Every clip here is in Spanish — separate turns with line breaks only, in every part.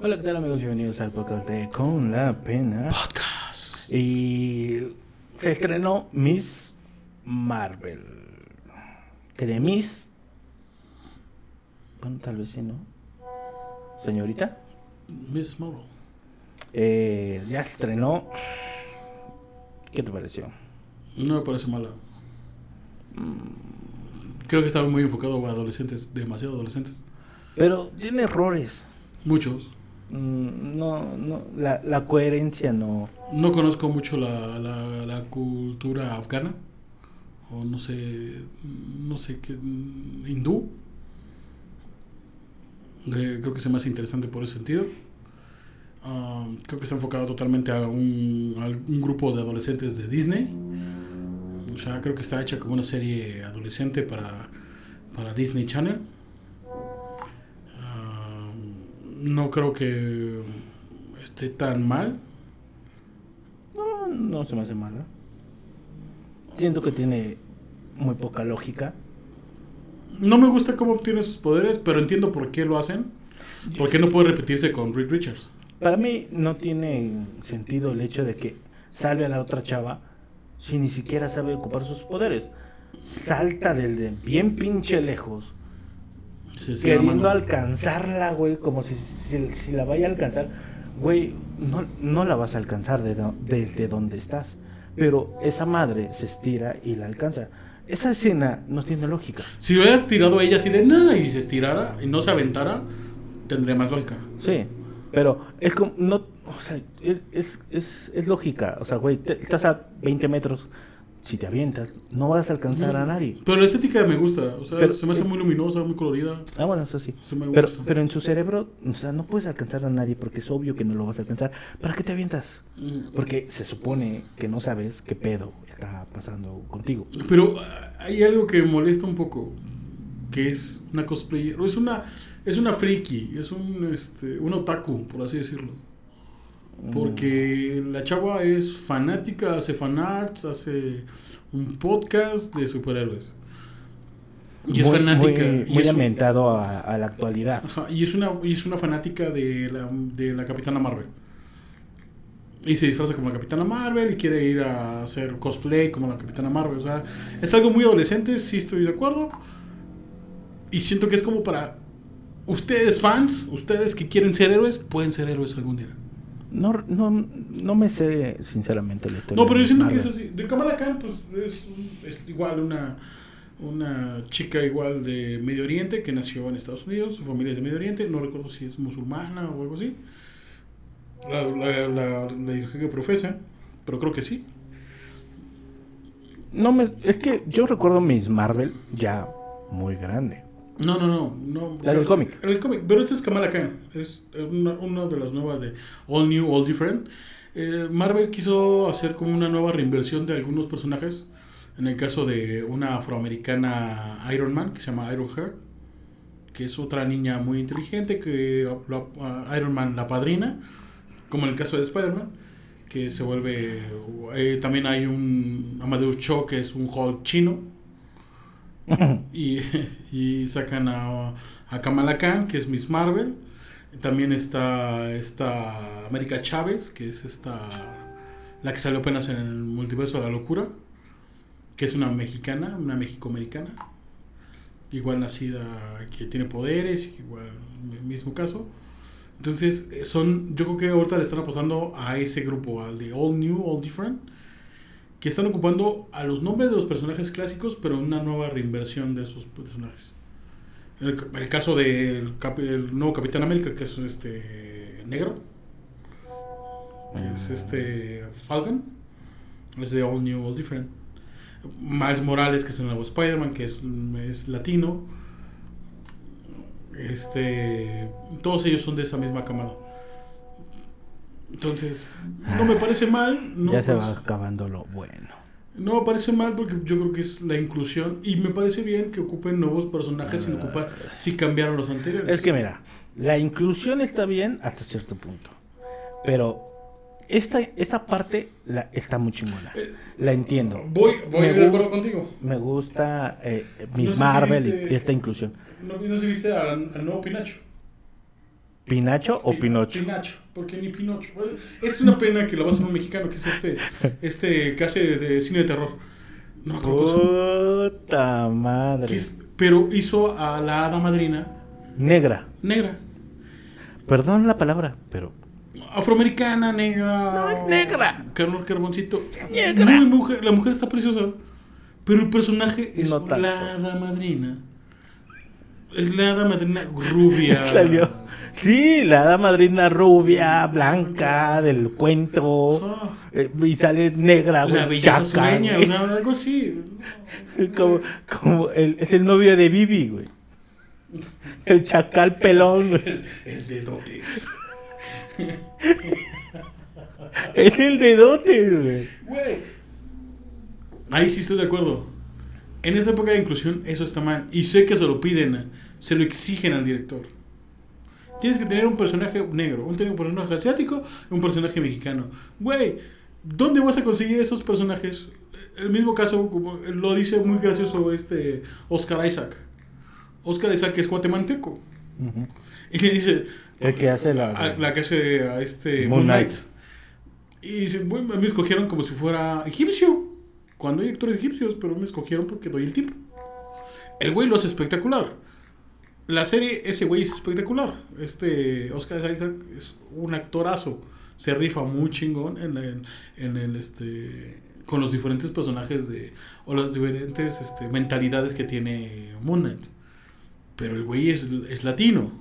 Hola, ¿qué tal amigos? Bienvenidos al podcast de Con la Pena.
Podcast.
Y se estrenó Miss Marvel. Que de Miss... Bueno, tal vez sí, ¿no? Señorita.
Miss Marvel.
Eh, ya se estrenó. ¿Qué te pareció?
No me parece mala. Creo que estaba muy enfocado a adolescentes, demasiado adolescentes.
Pero tiene errores.
Muchos.
Mm, No, no, la, la coherencia no.
No conozco mucho la, la, la cultura afgana. O no sé. No sé qué. mm, Hindú. Eh, creo que es más interesante por ese sentido. Ah, creo que está enfocado totalmente a un, a un grupo de adolescentes de Disney. O sea, creo que está hecha como una serie adolescente para, para Disney Channel. No creo que esté tan mal.
No, no se me hace mala. Siento que tiene muy poca lógica.
No me gusta cómo obtiene sus poderes, pero entiendo por qué lo hacen. Porque no puede repetirse con Reed Richards.
Para mí no tiene sentido el hecho de que salve a la otra chava si ni siquiera sabe ocupar sus poderes. Salta del de bien pinche lejos, Queriendo alcanzarla, güey, como si, si, si la vaya a alcanzar. Güey, no, no la vas a alcanzar de, do- de, de donde estás. Pero esa madre se estira y la alcanza. Esa escena no tiene lógica.
Si hubieras tirado a ella así de nada y se estirara y no se aventara, tendría más lógica.
Sí, pero es como, no, o sea, es, es, es lógica, o sea, güey, te- estás a 20 metros, si te avientas, no vas a alcanzar a nadie.
Pero la estética me gusta. O sea,
Pero-
se me hace muy luminosa, muy colorida.
Ah, bueno, eso sí.
Me
Pero,
gusta.
pero en su cerebro, o sea, no puedes alcanzar a nadie porque es obvio que no lo vas a alcanzar. ¿Para qué te avientas?
Mm.
Porque se supone que no sabes qué pedo está pasando contigo.
Pero ah, hay algo que me molesta un poco, que es una cosplayer, o es una, es una friki, es un, este, un otaku, por así decirlo. Porque la chava es fanática, hace fanarts, hace un podcast de superhéroes. Y es
muy,
fanática.
Muy,
y
muy
un-
a, a la actualidad.
Ajá, y es una, y es una fanática de la, de la Capitana Marvel. Y se disfraza como la Capitana Marvel y quiere ir a hacer cosplay como la Capitana Marvel. O sea, es algo muy adolescente, sí estoy de acuerdo. Y siento que es como para ustedes fans, ustedes que quieren ser héroes, pueden ser héroes algún día.
No, no, no me sé sinceramente la historia.
No, pero yo siento que es así. De Kamala Khan, pues es, es igual una, una chica igual de Medio Oriente que nació en Estados Unidos. Su familia es de Medio Oriente. No recuerdo si es musulmana o algo así. La, la, la, la ideología que profesa, pero creo que sí.
No me, es que yo recuerdo Miss Marvel ya muy grande.
No, no, no. no
La del cómic.
El cómic. Pero esta es Kamala Khan. Es una, una de las nuevas de All New, All Different. Eh, Marvel quiso hacer como una nueva reinversión de algunos personajes. En el caso de una afroamericana Iron Man, que se llama Iron Heart. Que es otra niña muy inteligente que la- Iron Man la padrina. Como en el caso de Spider-Man. Que se vuelve... eh, también hay un Amadeus Cho, que es un Hulk chino y, y sacan a, a Kamala Khan, que es Miss Marvel. También está esta América Chávez, que es esta la que salió apenas en el multiverso de la locura, que es una mexicana, una mexicoamericana, igual nacida, que tiene poderes, igual mismo caso. Entonces, son, yo creo que ahorita le están apostando a ese grupo, al de All New, All Different, que están ocupando a los nombres de los personajes clásicos, pero en una nueva reinversión de esos personajes. El, el caso del el nuevo Capitán América, que es este negro, que es este Falcon, es de All New, All Different. Miles Morales, que es el nuevo Spider-Man, que es, es latino. Este, todos ellos son de esa misma camada. Entonces, no me parece mal. No
ya se va
parece-
acabando lo bueno.
no me parece mal porque yo creo que es la inclusión y me parece bien que ocupen nuevos personajes sin ocupar si cambiaron los anteriores.
Es que mira, la inclusión está bien hasta cierto punto. Pero esta, esa parte la, está muy chingona. La entiendo.
voy, voy
Me
de acuerdo
gusta-
contigo.
Me gusta eh,
No
Miss
sé
Marvel y-
viste-
y esta inclusión.
No, no sé si viste al, al nuevo Pinacho.
¿Pinacho o Pinocho?
Pinacho, porque ni Pinocho. Es una pena que lo va a hacer un mexicano, que es este, este que hace de cine de terror. No,
Puta madre.
que es- pero hizo a la hada madrina
Negra.
negra.
Perdón la palabra, pero.
Afroamericana, negra.
No, es negra.
Carlos Carboncito.
Negra.
Muy mujer, la mujer está preciosa. Pero el personaje es
No
la hada madrina. Es la hada madrina rubia.
Salió. Sí, la hada madrina rubia, blanca, del cuento. Eh, y sale negra, güey.
la belleza
chaca,
sureña, algo así.
Como, como el- es el novio de Vivi, güey. El chacal pelón, güey.
El de dotes.
Es el dedote, güey.
Güey. Ahí sí estoy de acuerdo. En esta época de inclusión, eso está mal. Y sé que se lo piden, se lo exigen al director. Tienes que tener un personaje negro, un, tener un personaje asiático, un personaje mexicano. Güey, ¿dónde vas a conseguir esos personajes? El mismo caso, como lo dice muy gracioso este Oscar Isaac. Oscar Isaac es guatemalteco. Y le dice,
El que hace la.
a- la que hace a este
Moon
Knight. Y dice, bueno, a mí me escogieron como si fuera egipcio. Cuando hay actores egipcios, pero me escogieron porque doy el tipo. El güey lo hace espectacular. La serie, ese güey es espectacular. Este Oscar Isaac es un actorazo. Se rifa muy chingón en, la- en- en el este con los diferentes personajes de o las diferentes este, mentalidades que tiene Moon Knight. Pero el güey es, es latino.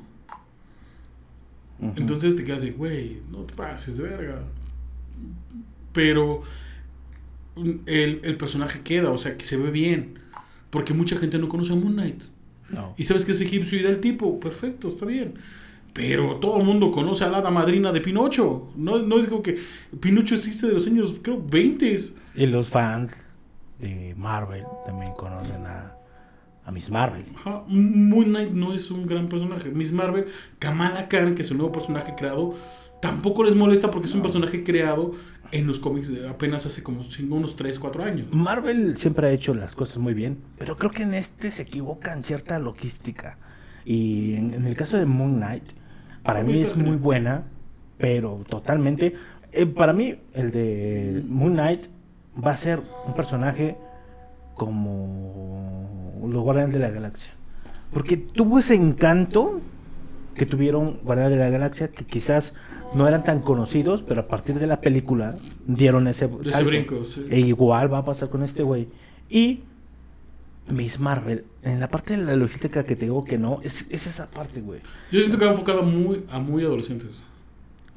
Entonces te quedas de, güey, no te pases de verga. Pero el, el personaje queda, o sea, que se ve bien. Porque mucha gente no conoce a Moon Knight.
No.
Y sabes que es egipcio y del tipo, perfecto, está bien. Pero todo el mundo conoce a la hada madrina de Pinocho. No, no es como que Pinocho existe de los años, creo, 20.
Y los fans de Marvel también conocen a, a Miss Marvel.
Ajá, Moon Knight no es un gran personaje. Miss Marvel, Kamala Khan, que es un nuevo personaje creado, tampoco les molesta porque es un personaje creado en los cómics de apenas hace como cinco, unos 3, 4 años.
Marvel siempre ha hecho las cosas muy bien, pero creo que en este se equivoca en cierta logística. Y en, en el caso de Moon Knight, para
A
mí
mí
es muy buena, pero totalmente. eh, para mí, el de Moon Knight va a ser un personaje como los Guardianes de la Galaxia. Porque tuvo ese encanto que tuvieron Guardianes de la Galaxia, que quizás no eran tan conocidos, pero a partir de la película dieron ese,
brinco, sí.
E igual va a pasar con este güey. Y Miss Marvel, en la parte de la logística que te digo que no, es, es esa parte, güey.
Yo siento que va enfocado muy, a muy adolescentes.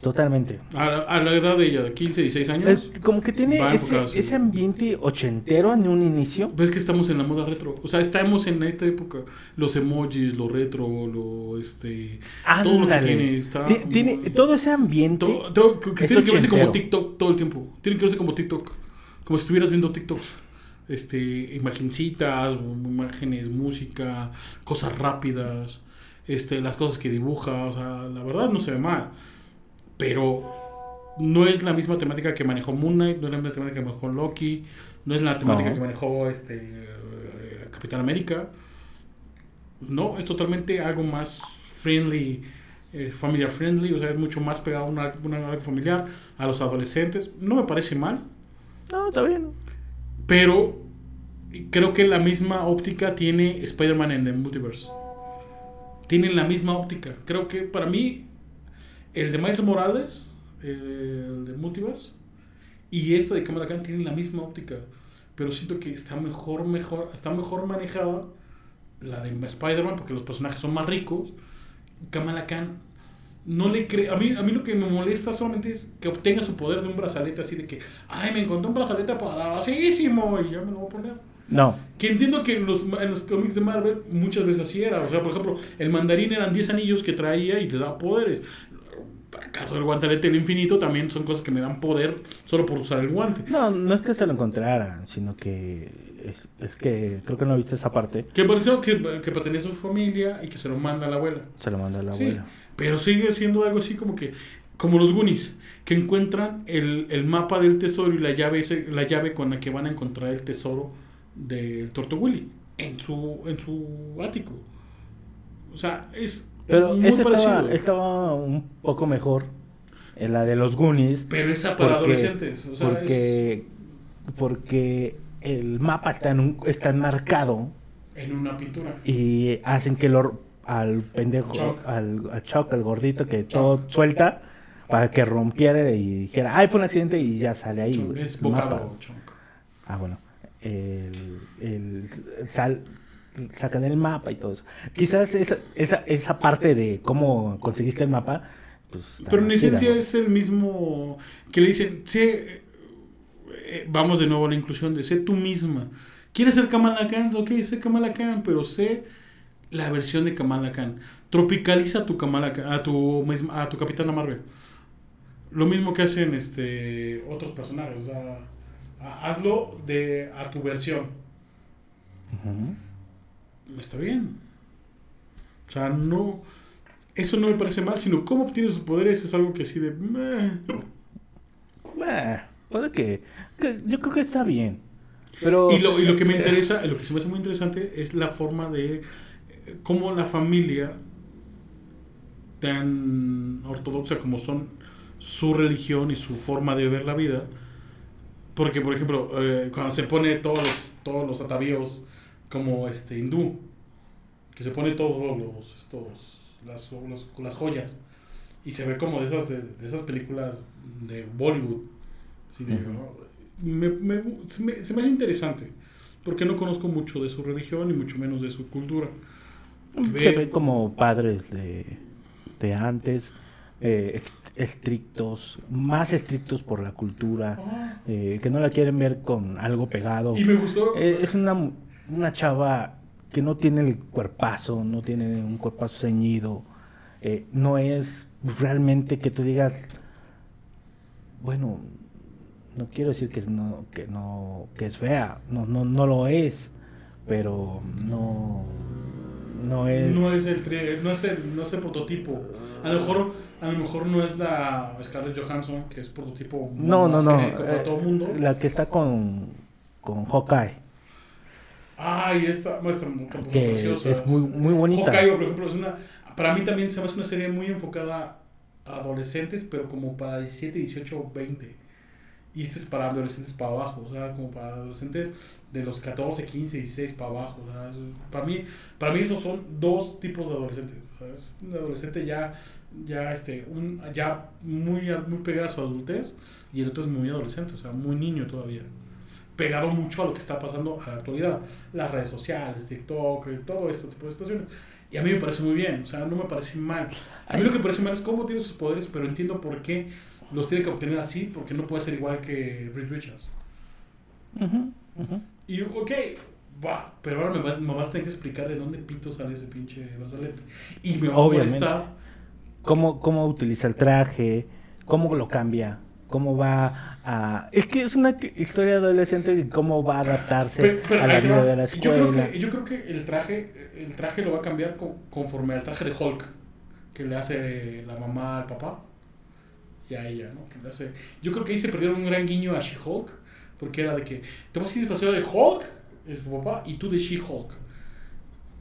Totalmente.
A, la- a la edad de ella, de 15, 16 años.
Es como que tiene ese, ese ambiente ochentero en un inicio.
Ves que estamos en la moda retro. O sea, estamos en esta época. Los emojis, lo retro, lo este. Todo lo que
Ándale.
tiene. Está
Ti- tiene
muy-
todo ese ambiente.
Todo, todo- que
es
tiene que verse como. TikTok todo el tiempo. Tiene que verse como TikTok. Como si estuvieras viendo TikToks. Este, imagencitas, imágenes, música, cosas rápidas, este, las cosas que dibuja, o sea, la verdad no se ve mal. Pero no es la misma temática que manejó Moon Knight, no es la misma temática que manejó Loki, no es la temática
No.
que manejó este Capitán América. No, es totalmente algo más friendly, eh, familiar friendly, o sea, es mucho más pegado a una, una familiar, a los adolescentes. No me parece mal,
No, está bien.
pero creo que la misma óptica tiene Spider-Man en The Multiverse. Tienen la misma óptica. Creo que para mí, el de Miles Morales, el de Multiverse, y esta de Kamala Khan tienen la misma óptica. Pero siento que está mejor, mejor, está mejor manejada la de Spider-Man porque los personajes son más ricos. Kamala Khan no le cree. A mí, a mí lo que me molesta solamente es que obtenga su poder de un brazalete así de que, ay, me encontré un brazalete poderosísimo y ya me lo voy a poner.
No.
Que entiendo que en los, en los cómics de Marvel muchas veces así era. O sea, por ejemplo, el mandarín eran 10 anillos que traía y te da poderes. ¿Acaso el guantelete del infinito también son cosas que me dan poder solo por usar el guante?
No, no es que se lo encontraran, sino que es, es que creo que no viste esa parte.
Que pareció que, que pertenece a su familia y que se lo manda a la abuela.
Se lo manda la
Sí,
abuela.
pero sigue siendo algo así como que, como los Goonies, que encuentran el, el mapa del tesoro y la llave, la llave con la que van a encontrar el tesoro del Torto Willy en su, en su ático. O sea, es
Pero ese estaba, un poco mejor en la de los Goonies.
Pero esa para
porque-
adolescentes. O sea, es-
porque, porque el mapa está, en un- está enmarcado
en una pintura.
y hacen que lo, al pendejo,
Chuck.
al, al Chuck, al gordito que todo suelta para que rompiera y dijera, ay, fue un accidente y ya sale ahí.
es
mapa.
bocado.
Ah, bueno. El, el sal, sacan el mapa y todo eso. Quizás esa, esa, esa parte de cómo conseguiste el mapa, pues...
Pero en esencia es el mismo que le dicen, sé, eh, vamos de nuevo a la inclusión de sé tú misma. ¿Quieres ser Kamala Khan? Ok, sé Kamala Khan, pero sé la versión de Kamala Khan. Tropicaliza a tu Kamala Khan- a tu, misma- a tu Capitana Marvel. Lo mismo que hacen este otros personajes. O sea, ha- hazlo de a tu versión.
Ujú.
Está bien. O sea, no. Eso no me parece mal, sino cómo obtiene sus poderes es algo que así de. meh.
Puede que, que- Yo creo que está bien. Pero...
Y lo, y lo que me interesa, lo que se me hace muy interesante es la forma de eh, cómo la familia, tan ortodoxa como son su religión y su forma de ver la vida, porque por ejemplo, eh, cuando se pone todos los, todos los atavíos como este hindú, que se pone todos los, estos, las, los- las joyas, y se ve como de esas, de, de esas películas de Bollywood, así de,
Ujú.
oh, me, me- se, me, se me hace interesante, porque no conozco mucho de su religión y mucho menos de su cultura.
Se ve como padres de, de antes, eh, estrictos, más estrictos por la cultura, eh, que no la quieren ver con algo pegado.
Y me gustó.
Eh, es una, una chava que no tiene el cuerpazo, no tiene un cuerpazo ceñido, eh, no es realmente que tú digas, bueno, no quiero decir que no, que no, que es fea, no, no, no lo es, pero no, no es.
No es el tri- no es el, no es el prototipo. A lo mejor, a lo mejor no es la Scarlett Johansson, que es prototipo
No, no,
más
no.
genérico para
eh,
todo el mundo.
La que está con, con Hawkeye,
Ay, esta muestra muy
que es muy, muy bonita.
Hawkeye, por ejemplo, es una. Para mí también se me hace una serie muy enfocada a adolescentes, pero como para 17, 18, 20. Y este es para adolescentes para abajo, o sea, como para adolescentes de los 14, 15, 16 para abajo. o sea, para, mí, para mí esos son dos tipos de adolescentes. o sea, es un adolescente ya, ya, este, un, ya muy, muy pegado a su adultez y el otro es muy adolescente, o sea, muy niño todavía. Pegado mucho a lo que está pasando a la actualidad. Las redes sociales, TikTok, y todo este tipo de situaciones. Y a mí me parece muy bien, o sea, no me parece mal. A mí lo que me parece mal es cómo tiene sus poderes, pero entiendo por qué los tiene que obtener así, porque no puede ser igual que Reed Richards.
Ujú, ujú.
Y, ok, va, pero ahora me, va- me vas a tener que explicar de dónde pito sale ese pinche brazalete. Y me va a
Obviamente.
molestar.
cómo, cómo utiliza el traje, cómo lo cambia, cómo va a... Es que es una historia adolescente de cómo va a adaptarse
Pero- pero
a la vida de la
Yo creo,
escuela.
que, yo creo que el traje, el traje lo va a cambiar con- conforme al traje de Hulk que le hace la mamá al papá y a ella, ¿no? Que le hace... Yo creo que ahí se perdieron un gran guiño a She-Hulk porque era de que te vas a ir disfrazado de Hulk, es su papá, y tú de She-Hulk.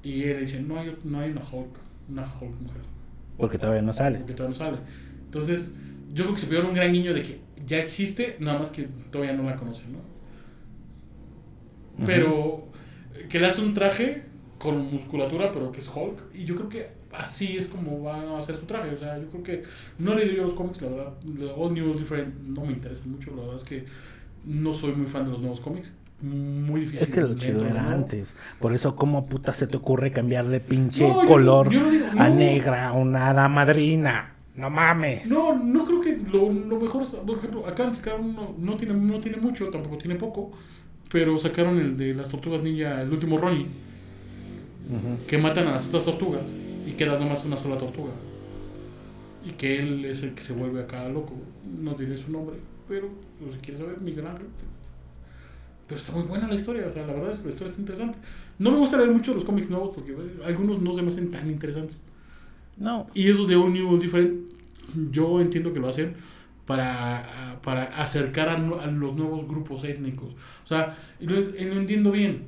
Y él dice, no hay, no hay una Hulk, una Hulk mujer.
Porque todavía no sale.
Porque todavía no sale. Entonces, yo creo que se perdieron un gran guiño de que ya existe, nada más que todavía no la conocen, ¿no? Pero que le hace un traje con musculatura, pero que es Hulk. Y yo creo que así es como van a hacer su traje. O sea, yo creo que no he leído yo los cómics, la verdad. The All New, All Different no me interesa mucho. La verdad es que no soy muy fan de los nuevos cómics. Muy difícil.
Es que lo chido era antes. Por eso, ¿cómo puta se te ocurre cambiarle pinche
No,
color
yo no digo-
a negra a una hada madrina? No mames.
No, no creo que lo, lo mejor es, por ejemplo, acá sacaron uno, no tiene, no tiene mucho, tampoco tiene poco, pero sacaron el de las tortugas ninja, el último Ronnie, que matan a las otras tortugas y queda nomás una sola tortuga. Y que él es el que se vuelve acá loco. No diré su nombre, pero pues, si quieres saber, Miguel Ángel. Pero está muy buena la historia, o sea, la verdad es que la historia está interesante. No me gusta leer mucho los cómics nuevos porque eh, algunos no se me hacen tan interesantes.
No.
Y esos de All New, Different, yo entiendo que lo hacen para, para acercar a, a los nuevos grupos étnicos. O sea, lo, lo entiendo bien.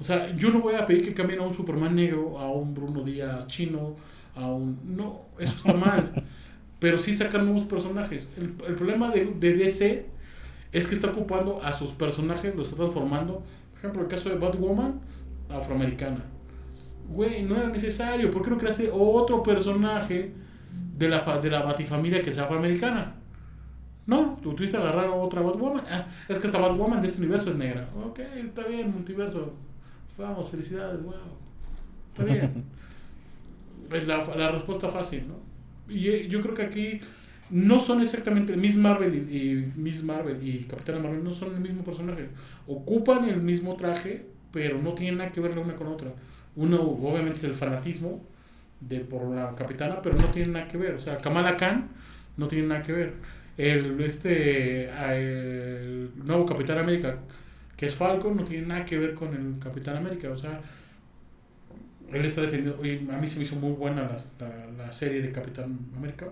O sea, yo no voy a pedir que cambien a un Superman negro, a un Bruno Díaz chino, a un... No, eso está mal. Pero sí sacan nuevos personajes. El, el problema de, de DC es que está ocupando a sus personajes, los está transformando. Por ejemplo, el caso de Batwoman, afroamericana. Güey, no era necesario. ¿Por qué no creaste otro personaje de la, de la Batifamilia que sea afroamericana? No, tú tuviste que agarrar otra Batwoman. Ah, es que esta Batwoman de este universo es negra. Ok, está bien, multiverso. Vamos, felicidades, wow. Está bien. es la, la respuesta fácil, ¿no? Y eh, yo creo que aquí no son exactamente Miss Marvel y, y Miss Marvel y Capitana Marvel no son el mismo personaje. Ocupan el mismo traje, pero no tienen nada que ver la una con la otra. Uno obviamente es el fanatismo de por la capitana, pero no tienen nada que ver. O sea, Kamala Khan no tiene nada que ver. El este el nuevo Capitán América, que es Falcon, no tiene nada que ver con el Capitán América. O sea, él está defendiendo. a mí se me hizo muy buena la, la, serie de Capitán América.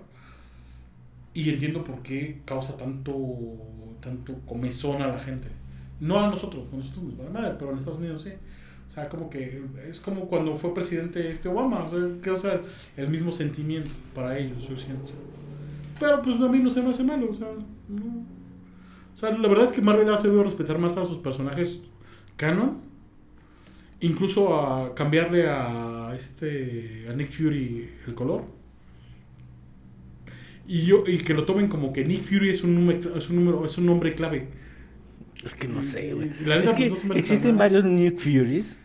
Y entiendo por qué causa tanto, tanto comezón a la gente. No a nosotros, a nosotros madre, pero en Estados Unidos sí. O sea, como que es como cuando fue presidente este Obama. O sea, causa el mismo sentimiento para ellos, yo siento. Pero pues a mí no se me hace malo. O sea, no. O sea, la verdad es que Marvel ha sabido respetar más a sus personajes canon. Incluso a cambiarle a este a Nick Fury el color. Y yo y que lo tomen como que Nick Fury es un número, es un número, es un nombre clave.
Es que no sé, güey.
La
Es que
hace
existen varios Nick Furies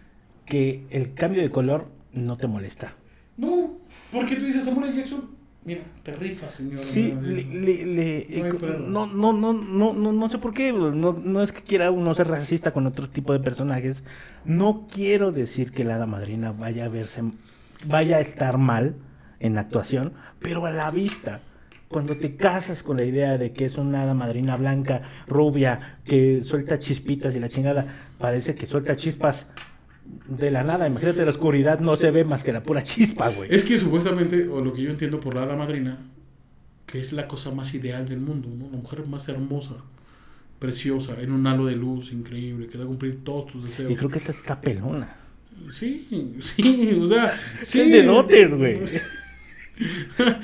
que el cambio de color no te molesta.
No, porque tú dices Samuel. Jackson, mira, te rifas, señor.
Sí, le,
no.
le- le-
No hay
eh, no, no, no, no, no, no sé por qué, no, no es que quiera uno ser racista con otro tipo de personajes, no quiero decir que la hada madrina vaya a verse, vaya a estar mal en actuación, pero a la vista, cuando te casas con la idea de que es una hada madrina blanca, rubia, que suelta chispitas y la chingada, parece que suelta chispas de la nada, imagínate la oscuridad, no se ve más que la pura chispa, güey.
Es que supuestamente, o lo que yo entiendo por la hada madrina, que es la cosa más ideal del mundo, ¿no? La mujer más hermosa, preciosa, en un halo de luz increíble, que da a cumplir todos tus deseos.
Y creo que esta está pelona.
Sí, sí, o sea, sí.
Güey.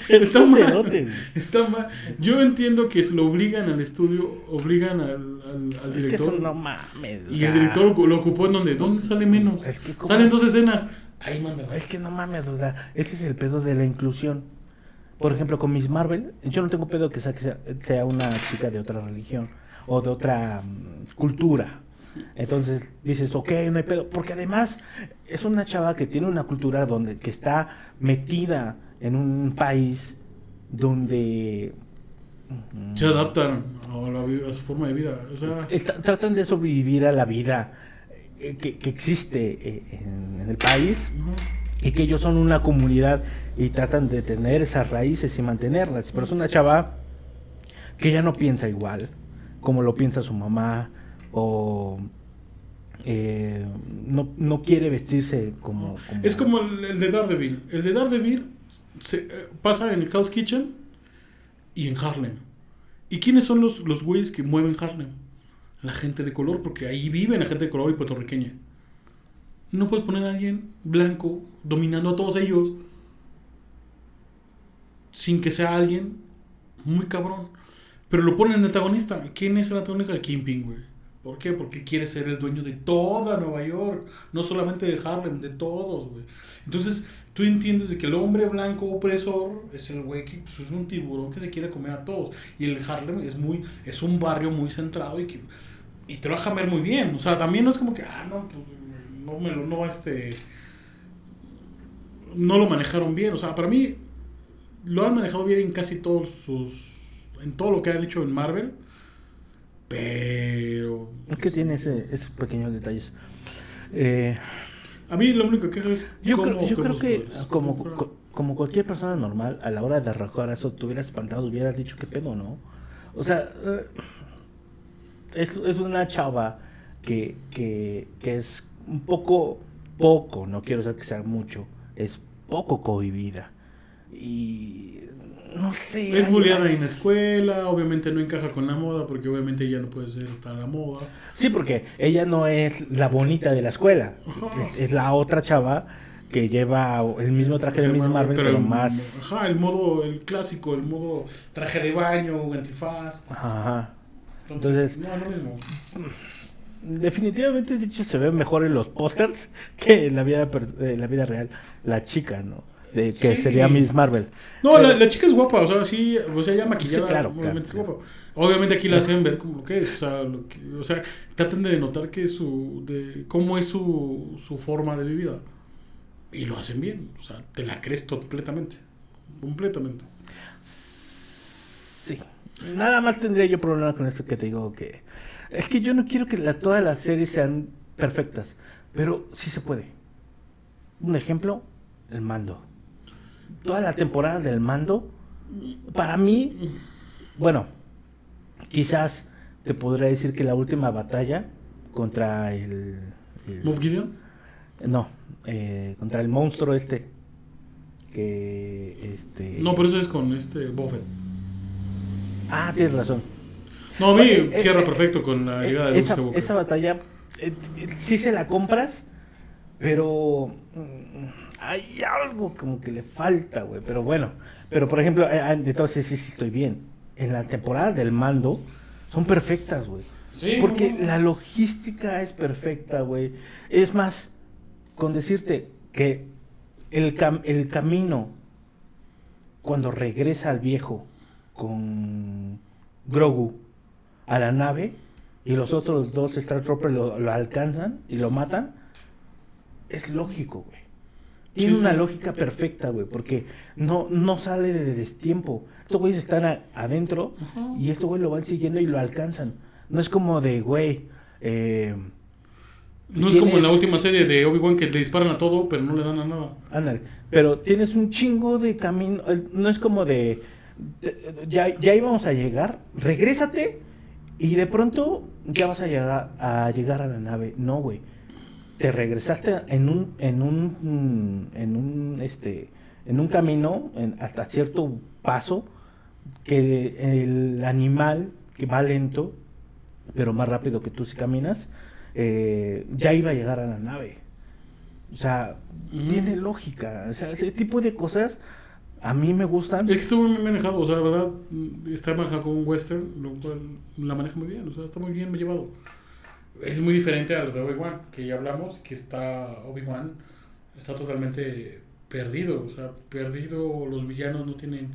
Está mal. Está mal. Yo entiendo que se lo obligan al estudio, obligan al, al, al
Es que
director.
eso no mames.
Y el director lo ocupó en donde, ¿dónde sale menos?
Es que como-
Salen dos escenas. Ahí mándala.
Es que no mames, o sea, ese es el pedo de la inclusión. Por ejemplo, con Miss Marvel, yo no tengo pedo que sea una chica de otra religión o de otra mm, cultura. Entonces dices, ok, no hay pedo. Porque además es una chava que tiene una cultura donde que está metida en un país donde mm,
Se adaptan a, la vi- a su forma de vida. O sea,
eh, tra- tratan de sobrevivir a la vida eh, que, que existe eh, en, en el país y que ellos son una comunidad y tratan de tener esas raíces y mantenerlas. Pero es una chava que ya no piensa igual como lo piensa su mamá o eh, no, no quiere vestirse como, como-
es como el, el de Daredevil. El de Daredevil se, eh, pasa en Hell's Kitchen y en Harlem. ¿Y quiénes son los, los güeyes que mueven Harlem? La gente de color, porque ahí vive la gente de color y puertorriqueña. No puedes poner a alguien blanco dominando a todos ellos sin que sea alguien muy cabrón. Pero lo ponen de antagonista. ¿Quién es el antagonista? Kingpin, güey. ¿Por qué? Porque quiere ser el dueño de toda Nueva York. No solamente de Harlem, de todos, güey. Entonces, tú entiendes de que el hombre blanco opresor es el güey que pues, es un tiburón que se quiere comer a todos. Y el Harlem es muy es un barrio muy centrado y que y te lo deja ver muy bien. O sea, también no es como que, ah, no, pues, no me lo, no, este, no lo manejaron bien. O sea, para mí, lo han manejado bien en casi todos sus, en todo lo que han hecho en Marvel. Pero,
Es que tiene ese- esos pequeños detalles. Eh,
a mí lo único que es
yo
cómo
creo, yo creo que como, co- como cualquier persona normal, a la hora de arrojar eso, te hubieras espantado, hubieras dicho qué pedo, ¿no? O sea, eh, es, es una chava que, que, que es un poco, poco, no quiero decir que sea mucho, es poco cohibida. Y no sé.
Es
hay-
bulleada en la escuela, obviamente no encaja con la moda, porque obviamente ella no puede ser estar a la moda.
Sí, porque ella no es la bonita de la escuela,
Ajá.
es, es la otra chava que lleva el mismo traje de Miss Marvel, pero, más...
Ajá, el modo, el clásico, el modo traje de baño, antifaz.
Ajá. Entonces, no, lo mismo. Definitivamente, dicho, se ve mejor en los pósters que en la vida, en la vida real. La chica, ¿no? De, que sería Miss Marvel.
No, la, chica es guapa, o sea, sí, o sea, ya maquillada, sí, claro, obviamente es guapa. Obviamente aquí la hacen ver como que es, o sea, lo que, o sea, tratan de notar que su, de cómo es su, su forma de vida. Y lo hacen bien, o sea, te la crees completamente, completamente.
Sí. Nada más tendría yo problema con esto que te digo que... Es que yo no quiero que la, todas las series sean perfectas, pero sí se puede. Un ejemplo, el mando. Toda la temporada del mando, para mí, bueno, quizás te podría decir que la última batalla contra el...
el Gideon?
No, eh, contra el monstruo este. Que este.
No, pero eso es con este Buffett.
Ah, tienes razón.
No, a mí eh, cierra eh, perfecto con la llegada de
esa, esa batalla, sí se la compras, pero mm, hay algo como que le falta, güey. Pero bueno, pero por ejemplo, entonces sí, sí estoy bien. En la temporada del mando son perfectas, güey. Sí, Porque la logística es perfecta, güey. Es más, con decirte que el, el camino cuando regresa al viejo con Grogu a la nave y los otros dos Star Troopers lo, alcanzan y lo matan, es lógico, güey. Tiene una lógica perfecta, güey, porque no, no sale de destiempo. Estos güeyes están adentro y estos güeyes lo van siguiendo y lo alcanzan. No es como de, güey, eh,
no es como en la última serie de Obi-Wan que le disparan a todo, pero no le dan a nada.
Ándale. Pero tienes un chingo de camino. No es como de. ya, ya íbamos a llegar, regrésate y de pronto ya vas a llegar a, llegar a la nave. No, güey. Te regresaste en un. En un. En un. Este. En un camino, hasta cierto paso, que el animal que va lento, pero más rápido que tú si caminas eh, ya iba a llegar a la nave. O sea, tiene lógica. O sea, ese tipo de cosas a mí me gustan.
Es que estuvo muy manejado, o sea, la verdad, está manejado como un western, lo cual la maneja muy bien, o sea, está muy bien llevado. Es muy diferente a lo de Obi-Wan, que ya hablamos, que está Obi-Wan, está totalmente perdido, o sea, perdido, los villanos no tienen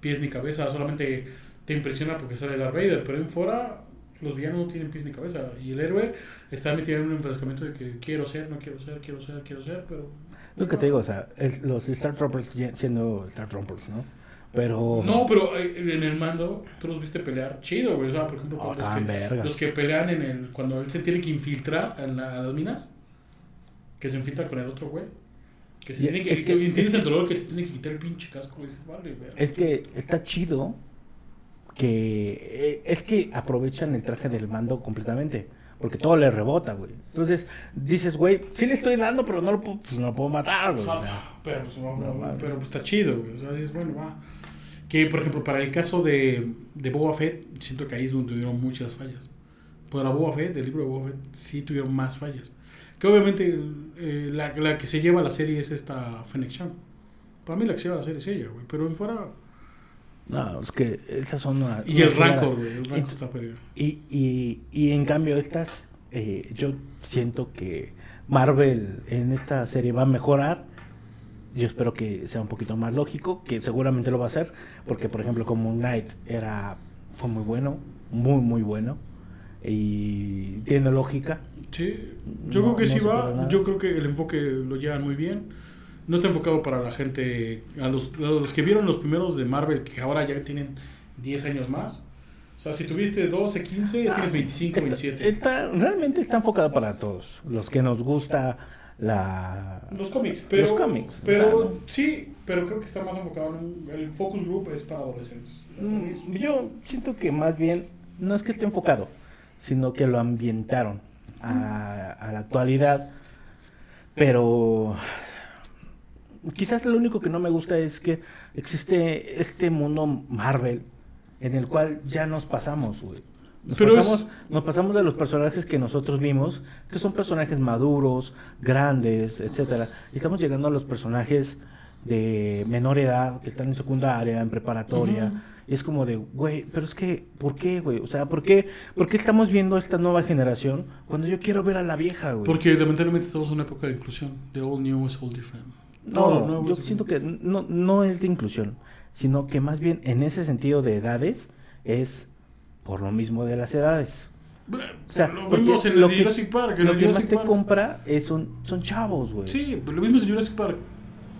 pies ni cabeza, solamente te impresiona porque sale Darth Vader, pero en fuera los villanos no tienen pies ni cabeza. Y el héroe está metido en un enfrascamiento de que quiero ser, no quiero ser, quiero ser, quiero ser, pero.
Lo que te digo, o sea, los Star Troopers siendo Star Troopers, ¿no? Pero.
No, pero eh, en el mando tú los viste pelear chido, güey. O sea, por ejemplo, oh, los, que, los, que, pelean en el. Cuando él se tiene que infiltrar en a las minas, que se infiltra con el otro güey. Que se tiene que. Que, entiendes el dolor que se tiene que quitar el pinche casco, dices, vale, güey.
Es que está chido que eh, es que aprovechan el traje del mando completamente. Porque todo le rebota, güey. Entonces dices, güey, sí le estoy dando, pero no lo puedo, pues, no lo puedo matar, güey.
pero, pues, no, pero pues, está chido, güey. O sea, dices, bueno, va. Que, por ejemplo, para el caso de, de Boba Fett, siento que ahí es donde tuvieron muchas fallas. Para Boba Fett, del libro de Boba Fett, sí tuvieron más fallas. Que obviamente eh, la, la, que se lleva a la serie es esta Fennec Chan. Para mí la que se lleva a la serie es ella, güey. Pero en fuera
no, es que esas son...
y el Rancor, güey, el Rancor está perdido.
Y, y, y en cambio estas, eh, yo siento que Marvel en esta serie va a mejorar. Yo espero que sea un poquito más lógico, que seguramente lo va a hacer, porque por ejemplo como Knight era, fue muy bueno, muy muy bueno, y tiene lógica.
Sí, yo creo que sí va, yo creo que el enfoque lo llevan muy bien no está enfocado para la gente, a los, los que vieron los primeros de Marvel, que ahora ya tienen 10 años más. O sea, si tuviste 12, 15, ya tienes 25, 27.
Está, realmente está enfocado para todos. Los que nos gusta la...
Los cómics. Pero, los cómics. Pero sí, pero creo que está más enfocado en... El focus group es para adolescentes.
Mm, yo siento que más bien no es que esté enfocado, sino que lo ambientaron a, a la actualidad. Pero quizás lo único que no me gusta es que existe este mundo Marvel en el cual ya nos pasamos, güey. Nos,
Pero es-
pasamos, nos pasamos de los personajes que nosotros vimos, que son personajes maduros, grandes, etcétera. Y estamos llegando a los personajes de menor edad, que están en secundaria, en preparatoria. Y es como de, güey, pero es que, ¿por qué, güey? O sea, ¿por qué, ¿por qué estamos viendo esta nueva generación cuando yo quiero ver a la vieja, güey?
Porque lamentablemente estamos en una época de inclusión. De all new is all different.
No, yo siento que no, no es de inclusión, sino que más bien en ese sentido de edades es por lo mismo de las edades. O sea,
lo vimos en
lo
el
que,
Jurassic Park. en
lo
el
que más
Jurassic
te
Park.
compra es son, son chavos, güey.
Sí, pero lo mismo en Jurassic Park.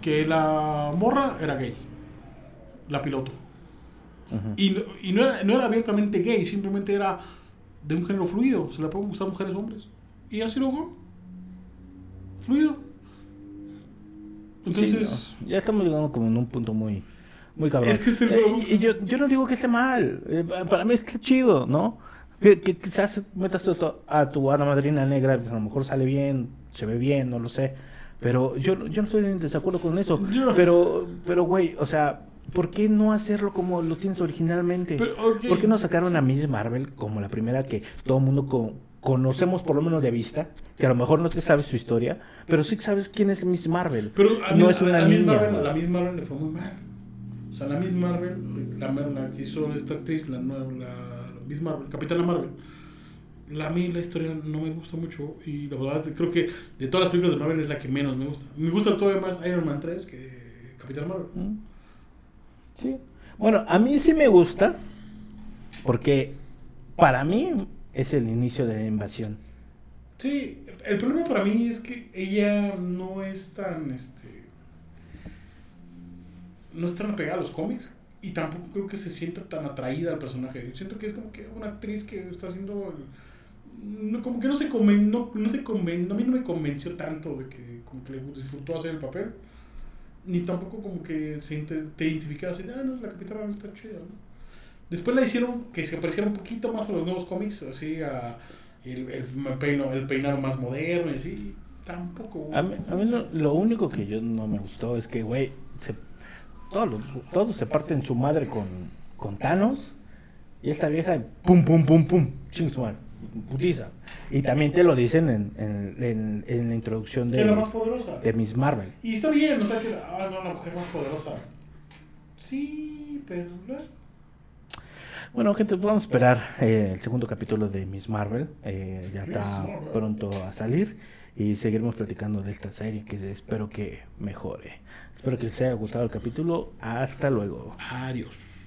Que la morra era gay. La piloto. Y, no, y no, era, no era abiertamente gay, simplemente era de un género fluido. Se le pueden gustar mujeres o hombres. Y así lo jugó. Fluido. Entonces.
Sí, no, ya estamos llegando como en un punto muy, muy cabrón.
Es que es el-
Eh, y, yo, yo no digo que esté mal. eh, pa- para mí está chido, ¿no? Que, que quizás metas a tu, a tu hada madrina negra, pues a lo mejor sale bien, se ve bien, no lo sé. Pero yo, yo no estoy en desacuerdo con eso.
Yo-
Pero, pero, güey, o sea, ¿por qué no hacerlo como lo tienes originalmente?
Pero.
¿Por qué no sacaron a Miss Marvel como la primera que todo el mundo co- conocemos por lo menos de vista? Que a lo mejor no te sabes su historia, pero sí sabes quién es Miss Marvel.
Pero a
no es una
a la Miss
niña.
Marvel, la Miss Marvel le fue muy mal. O sea, la Miss Marvel, la, la que hizo esta actriz, la, nueva- la, la Miss Marvel, Capitana Marvel. La, a mí la historia no me gusta mucho y la verdad es que creo que de todas las películas de Marvel es la que menos me gusta. Me gusta todavía más Iron Man 3 que Capitana Marvel.
Mm. Sí. Bueno, a mí sí me gusta porque para mí es el inicio de la invasión.
Sí, el problema para mí es que ella no es tan, este, no es tan apegada a los cómics y tampoco creo que se sienta tan atraída al personaje. Yo siento que es como que una actriz que está haciendo, no, como que no se conven, no, no te conven, a mí no me convenció tanto de que como que disfrutó hacer el papel, ni tampoco como que se te identificaba así, ah, no, la capitana está chida, ¿no? Después la hicieron que se pareciera un poquito más a los nuevos cómics, así a el, el, peino- el peinado más moderno y así. Tampoco.
A mí, a mí lo, lo único que yo no me gustó es que, güey, se- todos, los- todos se parten su madre con, con Thanos y esta vieja, pum, pum, pum, pum, ching su madre, putiza. Y también te lo dicen en, en, en- en la introducción de,
más poderosa.
de Miss Marvel.
Y está bien, o sea que, ah, no, la mujer más poderosa. Sí, pero.
Bueno, gente, vamos a esperar eh, el segundo capítulo de Miss Marvel. eh, ya está pronto a salir y seguiremos platicando de esta serie que espero que mejore. Espero que les haya gustado el capítulo. Hasta luego.
Adiós.